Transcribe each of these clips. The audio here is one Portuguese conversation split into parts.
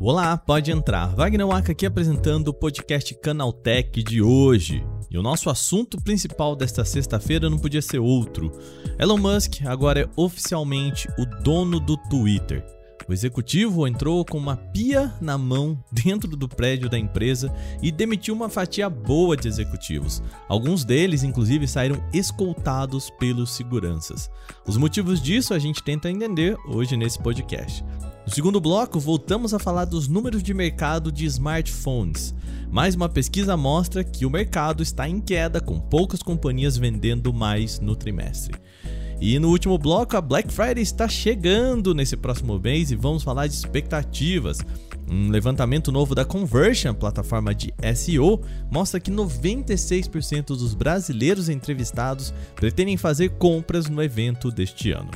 Olá, pode entrar. Wagner Waka aqui apresentando o podcast Canaltech de hoje. E o nosso assunto principal desta sexta-feira não podia ser outro. Elon Musk agora é oficialmente o dono do Twitter. O executivo entrou com uma pia na mão dentro do prédio da empresa e demitiu uma fatia boa de executivos. Alguns deles, inclusive, saíram escoltados pelos seguranças. Os motivos disso a gente tenta entender hoje nesse podcast. No segundo bloco, voltamos a falar dos números de mercado de smartphones. Mais uma pesquisa mostra que o mercado está em queda, com poucas companhias vendendo mais no trimestre. E no último bloco, a Black Friday está chegando nesse próximo mês e vamos falar de expectativas. Um levantamento novo da Conversion, plataforma de SEO, mostra que 96% dos brasileiros entrevistados pretendem fazer compras no evento deste ano.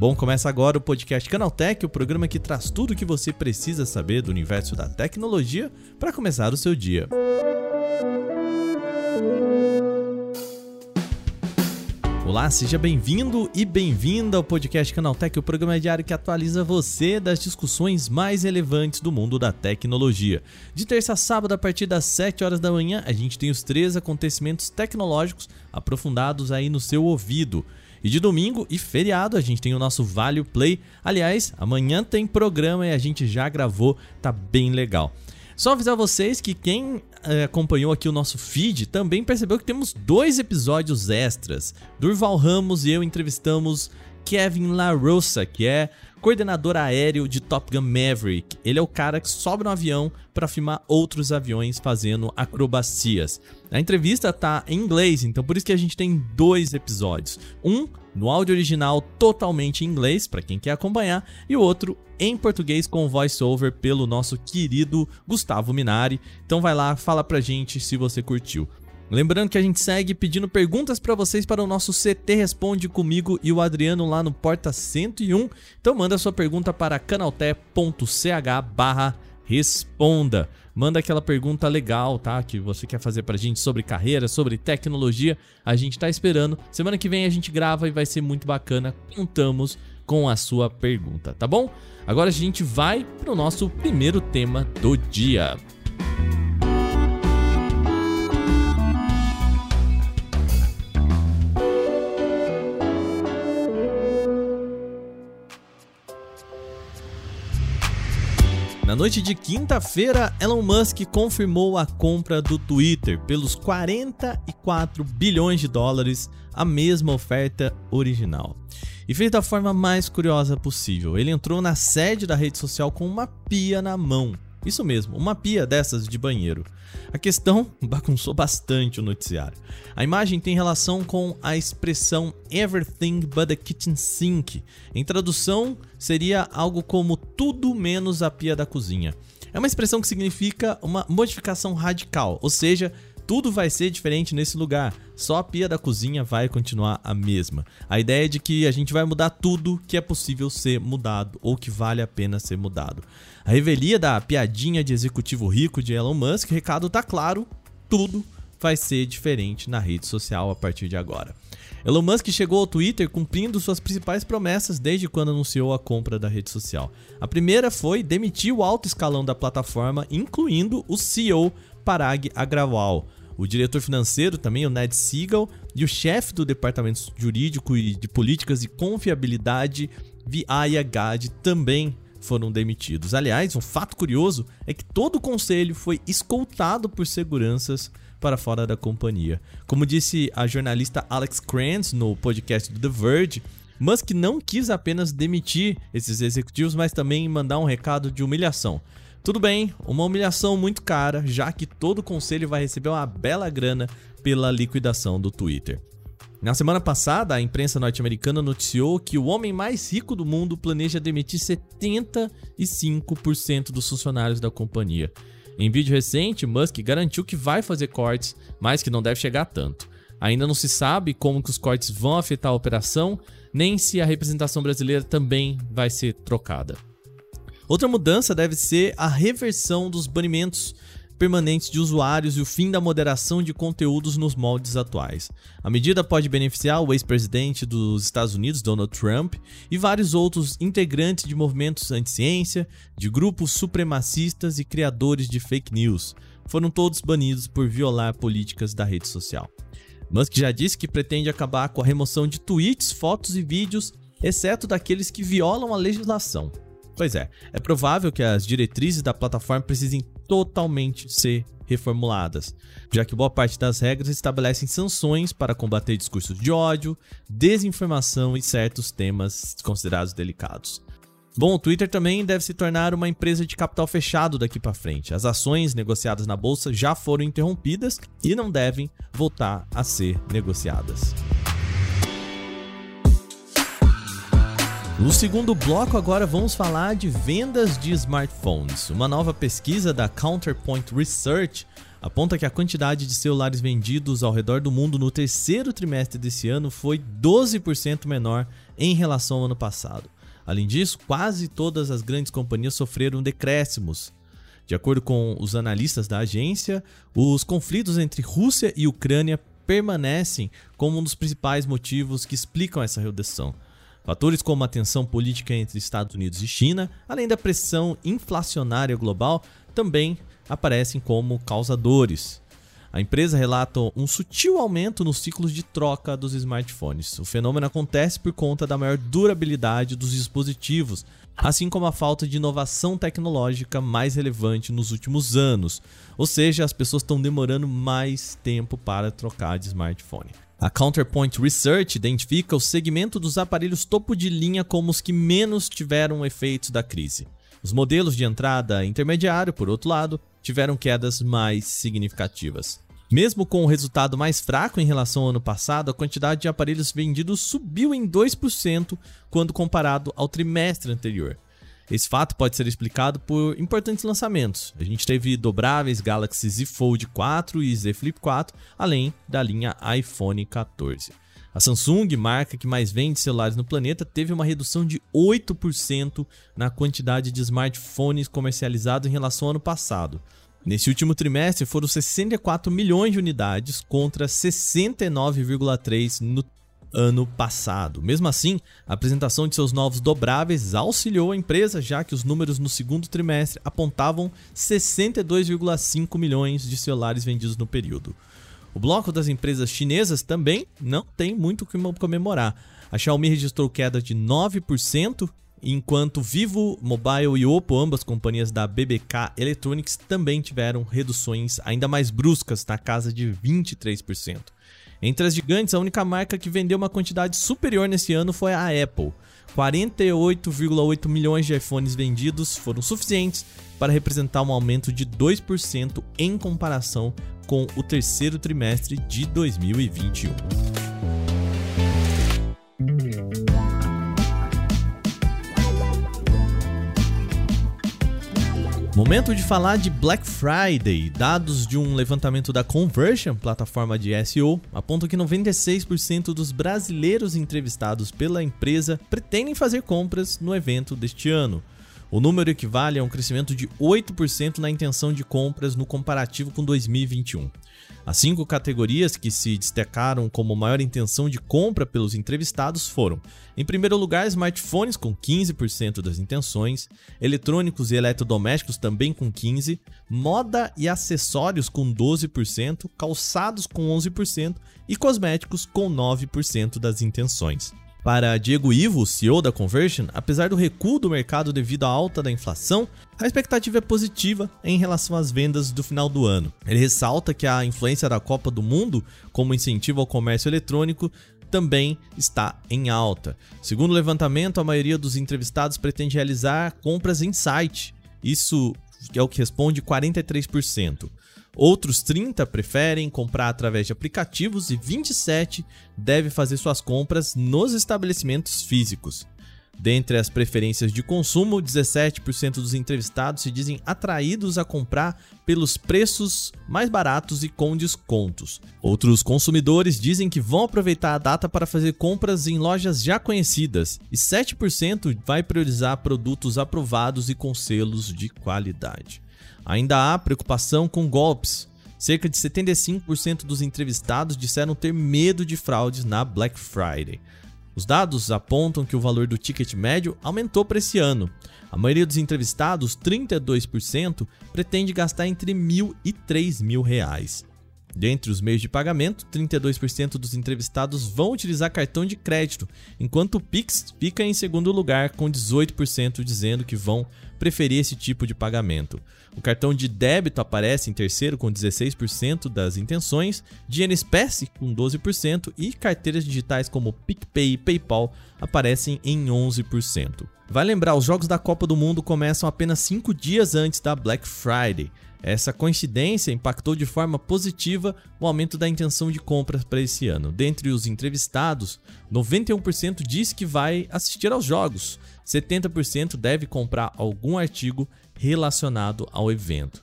Bom, começa agora o podcast Canaltech, o programa que traz tudo o que você precisa saber do universo da tecnologia para começar o seu dia. Olá, seja bem-vindo e bem-vinda ao podcast Canaltech, o programa diário que atualiza você das discussões mais relevantes do mundo da tecnologia. De terça a sábado, a partir das 7 horas da manhã, a gente tem os três acontecimentos tecnológicos aprofundados aí no seu ouvido. E de domingo e feriado a gente tem o nosso Vale Play. Aliás, amanhã tem programa e a gente já gravou, tá bem legal. Só avisar vocês que quem é, acompanhou aqui o nosso feed também percebeu que temos dois episódios extras. Durval Ramos e eu entrevistamos Kevin LaRosa, que é coordenador aéreo de Top Gun Maverick. Ele é o cara que sobe no avião para filmar outros aviões fazendo acrobacias. A entrevista tá em inglês, então por isso que a gente tem dois episódios. Um no áudio original totalmente em inglês para quem quer acompanhar e o outro em português com voiceover pelo nosso querido Gustavo Minari. Então vai lá, fala pra gente se você curtiu. Lembrando que a gente segue pedindo perguntas para vocês para o nosso CT Responde comigo e o Adriano lá no Porta 101. Então manda sua pergunta para canalté.ch/responda. Manda aquela pergunta legal, tá? Que você quer fazer pra gente sobre carreira, sobre tecnologia. A gente tá esperando. Semana que vem a gente grava e vai ser muito bacana. Contamos com a sua pergunta, tá bom? Agora a gente vai pro nosso primeiro tema do dia. Na noite de quinta-feira, Elon Musk confirmou a compra do Twitter pelos 44 bilhões de dólares, a mesma oferta original. E fez da forma mais curiosa possível. Ele entrou na sede da rede social com uma pia na mão. Isso mesmo, uma pia dessas de banheiro. A questão bagunçou bastante o noticiário. A imagem tem relação com a expressão everything but the kitchen sink. Em tradução, seria algo como tudo menos a pia da cozinha. É uma expressão que significa uma modificação radical, ou seja, tudo vai ser diferente nesse lugar, só a pia da cozinha vai continuar a mesma. A ideia é de que a gente vai mudar tudo que é possível ser mudado ou que vale a pena ser mudado. A revelia da piadinha de executivo rico de Elon Musk, o recado tá claro, tudo vai ser diferente na rede social a partir de agora. Elon Musk chegou ao Twitter cumprindo suas principais promessas desde quando anunciou a compra da rede social. A primeira foi demitir o alto escalão da plataforma, incluindo o CEO Parag Agrawal. O diretor financeiro também, o Ned Siegel, e o chefe do departamento jurídico e de políticas e confiabilidade, Viaya Gad, também foram demitidos. Aliás, um fato curioso é que todo o conselho foi escoltado por seguranças para fora da companhia. Como disse a jornalista Alex Krantz no podcast do The Verge, Musk não quis apenas demitir esses executivos, mas também mandar um recado de humilhação. Tudo bem, uma humilhação muito cara, já que todo o conselho vai receber uma bela grana pela liquidação do Twitter. Na semana passada, a imprensa norte-americana noticiou que o homem mais rico do mundo planeja demitir 75% dos funcionários da companhia. Em vídeo recente, Musk garantiu que vai fazer cortes, mas que não deve chegar a tanto. Ainda não se sabe como que os cortes vão afetar a operação, nem se a representação brasileira também vai ser trocada. Outra mudança deve ser a reversão dos banimentos permanentes de usuários e o fim da moderação de conteúdos nos moldes atuais. A medida pode beneficiar o ex-presidente dos Estados Unidos, Donald Trump, e vários outros integrantes de movimentos anti-ciência, de grupos supremacistas e criadores de fake news. Foram todos banidos por violar políticas da rede social. Musk já disse que pretende acabar com a remoção de tweets, fotos e vídeos, exceto daqueles que violam a legislação. Pois é, é provável que as diretrizes da plataforma precisem totalmente ser reformuladas, já que boa parte das regras estabelecem sanções para combater discursos de ódio, desinformação e certos temas considerados delicados. Bom, o Twitter também deve se tornar uma empresa de capital fechado daqui para frente. As ações negociadas na bolsa já foram interrompidas e não devem voltar a ser negociadas. No segundo bloco, agora vamos falar de vendas de smartphones. Uma nova pesquisa da Counterpoint Research aponta que a quantidade de celulares vendidos ao redor do mundo no terceiro trimestre desse ano foi 12% menor em relação ao ano passado. Além disso, quase todas as grandes companhias sofreram decréscimos. De acordo com os analistas da agência, os conflitos entre Rússia e Ucrânia permanecem como um dos principais motivos que explicam essa redução. Fatores como a tensão política entre Estados Unidos e China, além da pressão inflacionária global, também aparecem como causadores. A empresa relata um sutil aumento nos ciclos de troca dos smartphones. O fenômeno acontece por conta da maior durabilidade dos dispositivos, assim como a falta de inovação tecnológica mais relevante nos últimos anos. Ou seja, as pessoas estão demorando mais tempo para trocar de smartphone. A Counterpoint Research identifica o segmento dos aparelhos topo de linha como os que menos tiveram efeitos da crise. Os modelos de entrada intermediário, por outro lado, tiveram quedas mais significativas. Mesmo com o resultado mais fraco em relação ao ano passado, a quantidade de aparelhos vendidos subiu em 2% quando comparado ao trimestre anterior. Esse fato pode ser explicado por importantes lançamentos. A gente teve dobráveis Galaxy Z Fold 4 e Z Flip 4, além da linha iPhone 14. A Samsung, marca que mais vende celulares no planeta, teve uma redução de 8% na quantidade de smartphones comercializados em relação ao ano passado. Nesse último trimestre foram 64 milhões de unidades contra 69,3 no ano passado. Mesmo assim, a apresentação de seus novos dobráveis auxiliou a empresa, já que os números no segundo trimestre apontavam 62,5 milhões de celulares vendidos no período. O bloco das empresas chinesas também não tem muito o que comemorar. A Xiaomi registrou queda de 9%, enquanto Vivo, Mobile e Oppo, ambas companhias da BBK Electronics, também tiveram reduções ainda mais bruscas, na casa de 23%. Entre as gigantes, a única marca que vendeu uma quantidade superior nesse ano foi a Apple. 48,8 milhões de iPhones vendidos foram suficientes para representar um aumento de 2% em comparação com o terceiro trimestre de 2021. Momento de falar de Black Friday. Dados de um levantamento da Conversion, plataforma de SEO, apontam que 96% dos brasileiros entrevistados pela empresa pretendem fazer compras no evento deste ano. O número equivale a um crescimento de 8% na intenção de compras no comparativo com 2021. As cinco categorias que se destacaram como maior intenção de compra pelos entrevistados foram: em primeiro lugar, smartphones com 15% das intenções, eletrônicos e eletrodomésticos também com 15%, moda e acessórios com 12%, calçados com 11% e cosméticos com 9% das intenções. Para Diego Ivo, CEO da Conversion, apesar do recuo do mercado devido à alta da inflação, a expectativa é positiva em relação às vendas do final do ano. Ele ressalta que a influência da Copa do Mundo como incentivo ao comércio eletrônico também está em alta. Segundo o levantamento, a maioria dos entrevistados pretende realizar compras em site. Isso é o que responde 43%. Outros 30 preferem comprar através de aplicativos e 27 devem fazer suas compras nos estabelecimentos físicos. Dentre as preferências de consumo, 17% dos entrevistados se dizem atraídos a comprar pelos preços mais baratos e com descontos. Outros consumidores dizem que vão aproveitar a data para fazer compras em lojas já conhecidas, e 7% vai priorizar produtos aprovados e com selos de qualidade. Ainda há preocupação com golpes. Cerca de 75% dos entrevistados disseram ter medo de fraudes na Black Friday. Os dados apontam que o valor do ticket médio aumentou para esse ano. A maioria dos entrevistados, 32%, pretende gastar entre mil e três mil reais. Dentre os meios de pagamento, 32% dos entrevistados vão utilizar cartão de crédito, enquanto o Pix fica em segundo lugar, com 18% dizendo que vão preferir esse tipo de pagamento. O cartão de débito aparece em terceiro, com 16% das intenções, dinheiro espécie, com 12%, e carteiras digitais como PicPay e PayPal aparecem em 11%. Vai lembrar, os Jogos da Copa do Mundo começam apenas 5 dias antes da Black Friday. Essa coincidência impactou de forma positiva o aumento da intenção de compras para esse ano. Dentre os entrevistados, 91% diz que vai assistir aos jogos, 70% deve comprar algum artigo relacionado ao evento.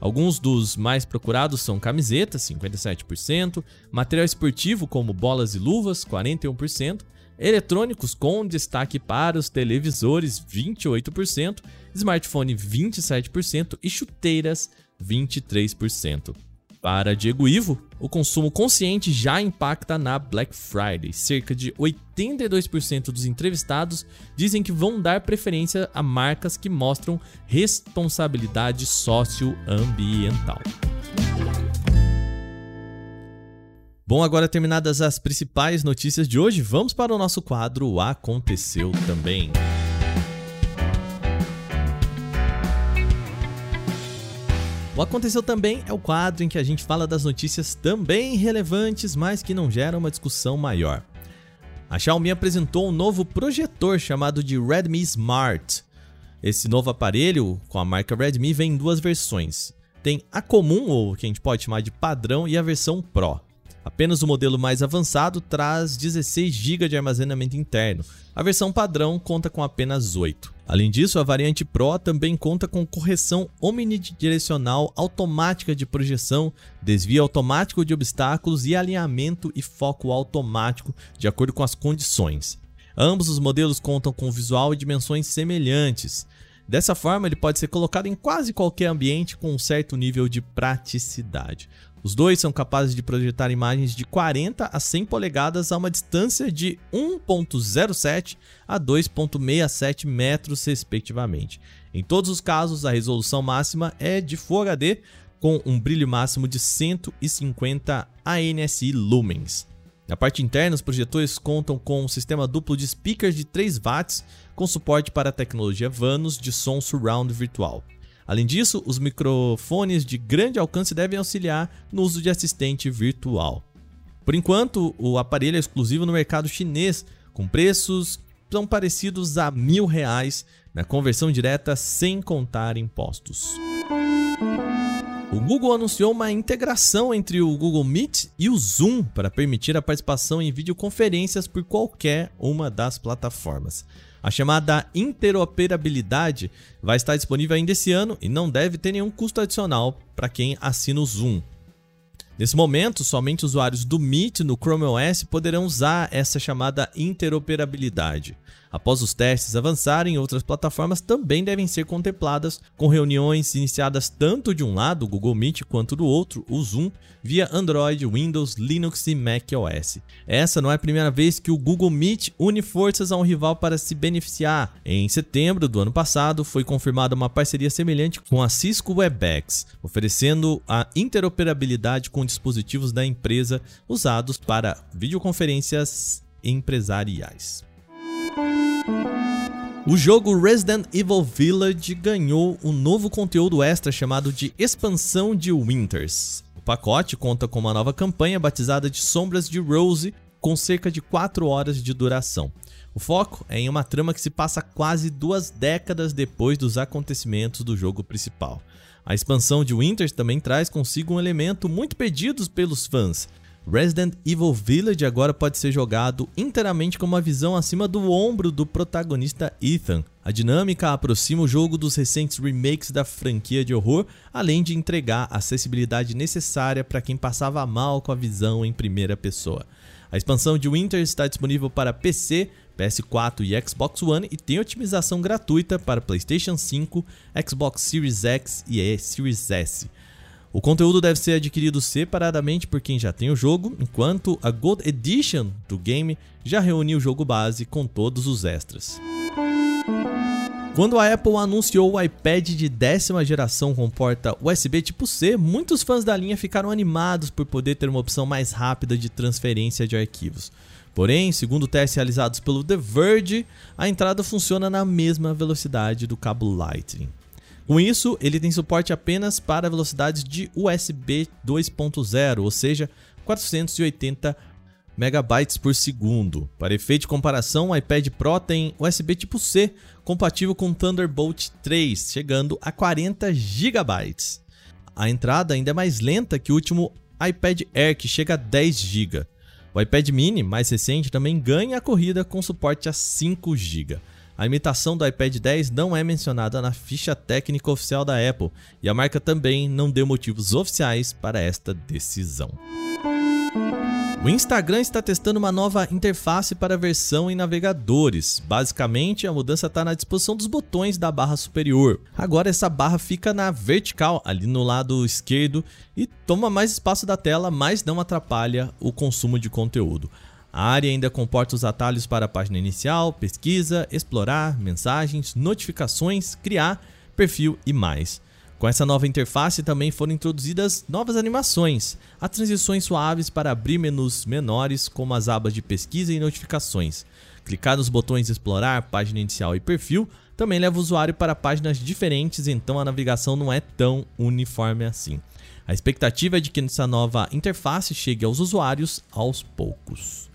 Alguns dos mais procurados são camisetas, 57%, material esportivo como bolas e luvas, 41%, eletrônicos com destaque para os televisores, 28%, smartphone, 27% e chuteiras, 23%. Para Diego Ivo, o consumo consciente já impacta na Black Friday. Cerca de 82% dos entrevistados dizem que vão dar preferência a marcas que mostram responsabilidade socioambiental. Bom, agora terminadas as principais notícias de hoje, vamos para o nosso quadro Aconteceu Também. O Aconteceu Também é o quadro em que a gente fala das notícias também relevantes, mas que não geram uma discussão maior. A Xiaomi apresentou um novo projetor chamado de Redmi Smart. Esse novo aparelho com a marca Redmi vem em duas versões. Tem a comum, ou que a gente pode chamar de padrão, e a versão Pro. Apenas o modelo mais avançado traz 16 GB de armazenamento interno. A versão padrão conta com apenas 8. Além disso, a variante Pro também conta com correção omnidirecional automática de projeção, desvio automático de obstáculos e alinhamento e foco automático de acordo com as condições. Ambos os modelos contam com visual e dimensões semelhantes. Dessa forma, ele pode ser colocado em quase qualquer ambiente com um certo nível de praticidade. Os dois são capazes de projetar imagens de 40 a 100 polegadas a uma distância de 1.07 a 2.67 metros, respectivamente. Em todos os casos, a resolução máxima é de Full HD com um brilho máximo de 150 ANSI lumens. Na parte interna, os projetores contam com um sistema duplo de speakers de 3 watts com suporte para a tecnologia Vanos de som surround virtual. Além disso, os microfones de grande alcance devem auxiliar no uso de assistente virtual. Por enquanto, o aparelho é exclusivo no mercado chinês, com preços tão parecidos a mil reais na conversão direta sem contar impostos. O Google anunciou uma integração entre o Google Meet e o Zoom para permitir a participação em videoconferências por qualquer uma das plataformas. A chamada interoperabilidade vai estar disponível ainda esse ano e não deve ter nenhum custo adicional para quem assina o Zoom. Nesse momento, somente usuários do Meet no Chrome OS poderão usar essa chamada interoperabilidade. Após os testes avançarem, outras plataformas também devem ser contempladas, com reuniões iniciadas tanto de um lado, o Google Meet, quanto do outro, o Zoom, via Android, Windows, Linux e macOS. Essa não é a primeira vez que o Google Meet une forças a um rival para se beneficiar. Em setembro do ano passado, foi confirmada uma parceria semelhante com a Cisco WebEx, oferecendo a interoperabilidade com dispositivos da empresa usados para videoconferências empresariais. O jogo Resident Evil Village ganhou um novo conteúdo extra chamado de Expansão de Winters. O pacote conta com uma nova campanha batizada de Sombras de Rose, com cerca de 4 horas de duração. O foco é em uma trama que se passa quase duas décadas depois dos acontecimentos do jogo principal. A expansão de Winters também traz consigo um elemento muito pedido pelos fãs, Resident Evil Village agora pode ser jogado inteiramente com uma visão acima do ombro do protagonista Ethan. A dinâmica aproxima o jogo dos recentes remakes da franquia de horror, além de entregar a acessibilidade necessária para quem passava mal com a visão em primeira pessoa. A expansão de Winter está disponível para PC, PS4 e Xbox One e tem otimização gratuita para PlayStation 5, Xbox Series X e Series S. O conteúdo deve ser adquirido separadamente por quem já tem o jogo, enquanto a Gold Edition do game já reúne o jogo base com todos os extras. Quando a Apple anunciou o iPad de décima geração com porta USB tipo C, muitos fãs da linha ficaram animados por poder ter uma opção mais rápida de transferência de arquivos. Porém, segundo testes realizados pelo The Verge, a entrada funciona na mesma velocidade do cabo Lightning. Com isso, ele tem suporte apenas para velocidades de USB 2.0, ou seja, 480 megabytes por segundo. Para efeito de comparação, o iPad Pro tem USB tipo C, compatível com Thunderbolt 3, chegando a 40 gigabytes. A entrada ainda é mais lenta que o último iPad Air, que chega a 10 GB. O iPad mini, mais recente, também ganha a corrida com suporte a 5 GB. A imitação do iPad 10 não é mencionada na ficha técnica oficial da Apple e a marca também não deu motivos oficiais para esta decisão. O Instagram está testando uma nova interface para versão em navegadores. Basicamente, a mudança está na disposição dos botões da barra superior. Agora essa barra fica na vertical, ali no lado esquerdo, e toma mais espaço da tela, mas não atrapalha o consumo de conteúdo. A área ainda comporta os atalhos para a página inicial, pesquisa, explorar, mensagens, notificações, criar, perfil e mais. Com essa nova interface também foram introduzidas novas animações, as transições suaves para abrir menus menores, como as abas de pesquisa e notificações. Clicar nos botões Explorar, Página Inicial e Perfil também leva o usuário para páginas diferentes, então a navegação não é tão uniforme assim. A expectativa é de que essa nova interface chegue aos usuários aos poucos.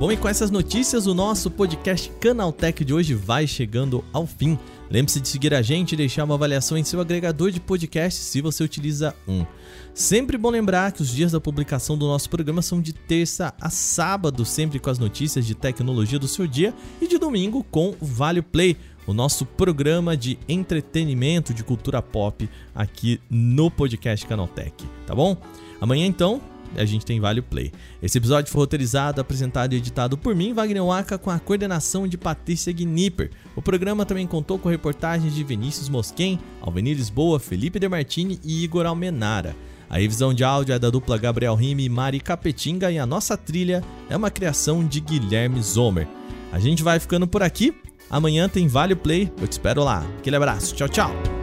Bom, e com essas notícias, o nosso podcast Canaltech de hoje vai chegando ao fim. Lembre-se de seguir a gente e deixar uma avaliação em seu agregador de podcast se você utiliza um. Sempre bom lembrar que os dias da publicação do nosso programa são de terça a sábado, sempre com as notícias de tecnologia do seu dia, e de domingo com o Vale Play, o nosso programa de entretenimento de cultura pop aqui no podcast Canaltech, tá bom? Amanhã então a gente tem Vale Play. Esse episódio foi roteirizado, apresentado e editado por mim, Wagner Waka, com a coordenação de Patrícia Gnipper. O programa também contou com reportagens de Vinícius Mosquen, Alvenir Lisboa, Felipe Demartini e Igor Almenara. A revisão de áudio é da dupla Gabriel Rime e Mari Capetinga e a nossa trilha é uma criação de Guilherme Zomer. A gente vai ficando por aqui. Amanhã tem Vale Play. Eu te espero lá. Aquele abraço. Tchau, tchau.